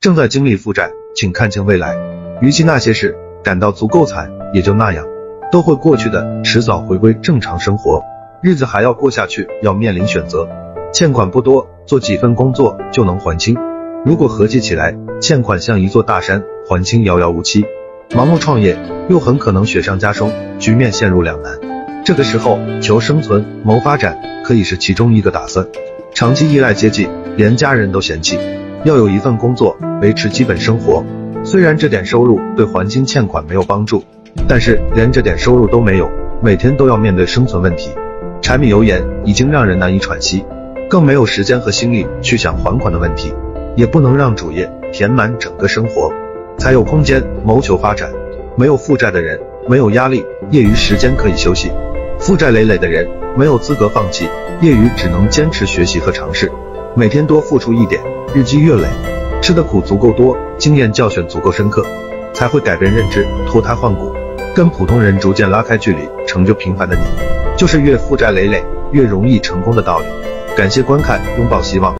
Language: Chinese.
正在经历负债，请看清未来。与其那些事感到足够惨，也就那样，都会过去的，迟早回归正常生活。日子还要过下去，要面临选择。欠款不多，做几份工作就能还清。如果合计起来，欠款像一座大山，还清遥遥无期。盲目创业又很可能雪上加霜，局面陷入两难。这个时候，求生存、谋发展可以是其中一个打算。长期依赖接济，连家人都嫌弃。要有一份工作维持基本生活，虽然这点收入对还清欠款没有帮助，但是连这点收入都没有，每天都要面对生存问题，柴米油盐已经让人难以喘息，更没有时间和心力去想还款的问题，也不能让主业填满整个生活，才有空间谋求发展。没有负债的人没有压力，业余时间可以休息；负债累累的人没有资格放弃，业余只能坚持学习和尝试，每天多付出一点。日积月累，吃的苦足够多，经验教训足够深刻，才会改变认知，脱胎换骨，跟普通人逐渐拉开距离，成就平凡的你，就是越负债累累越容易成功的道理。感谢观看，拥抱希望。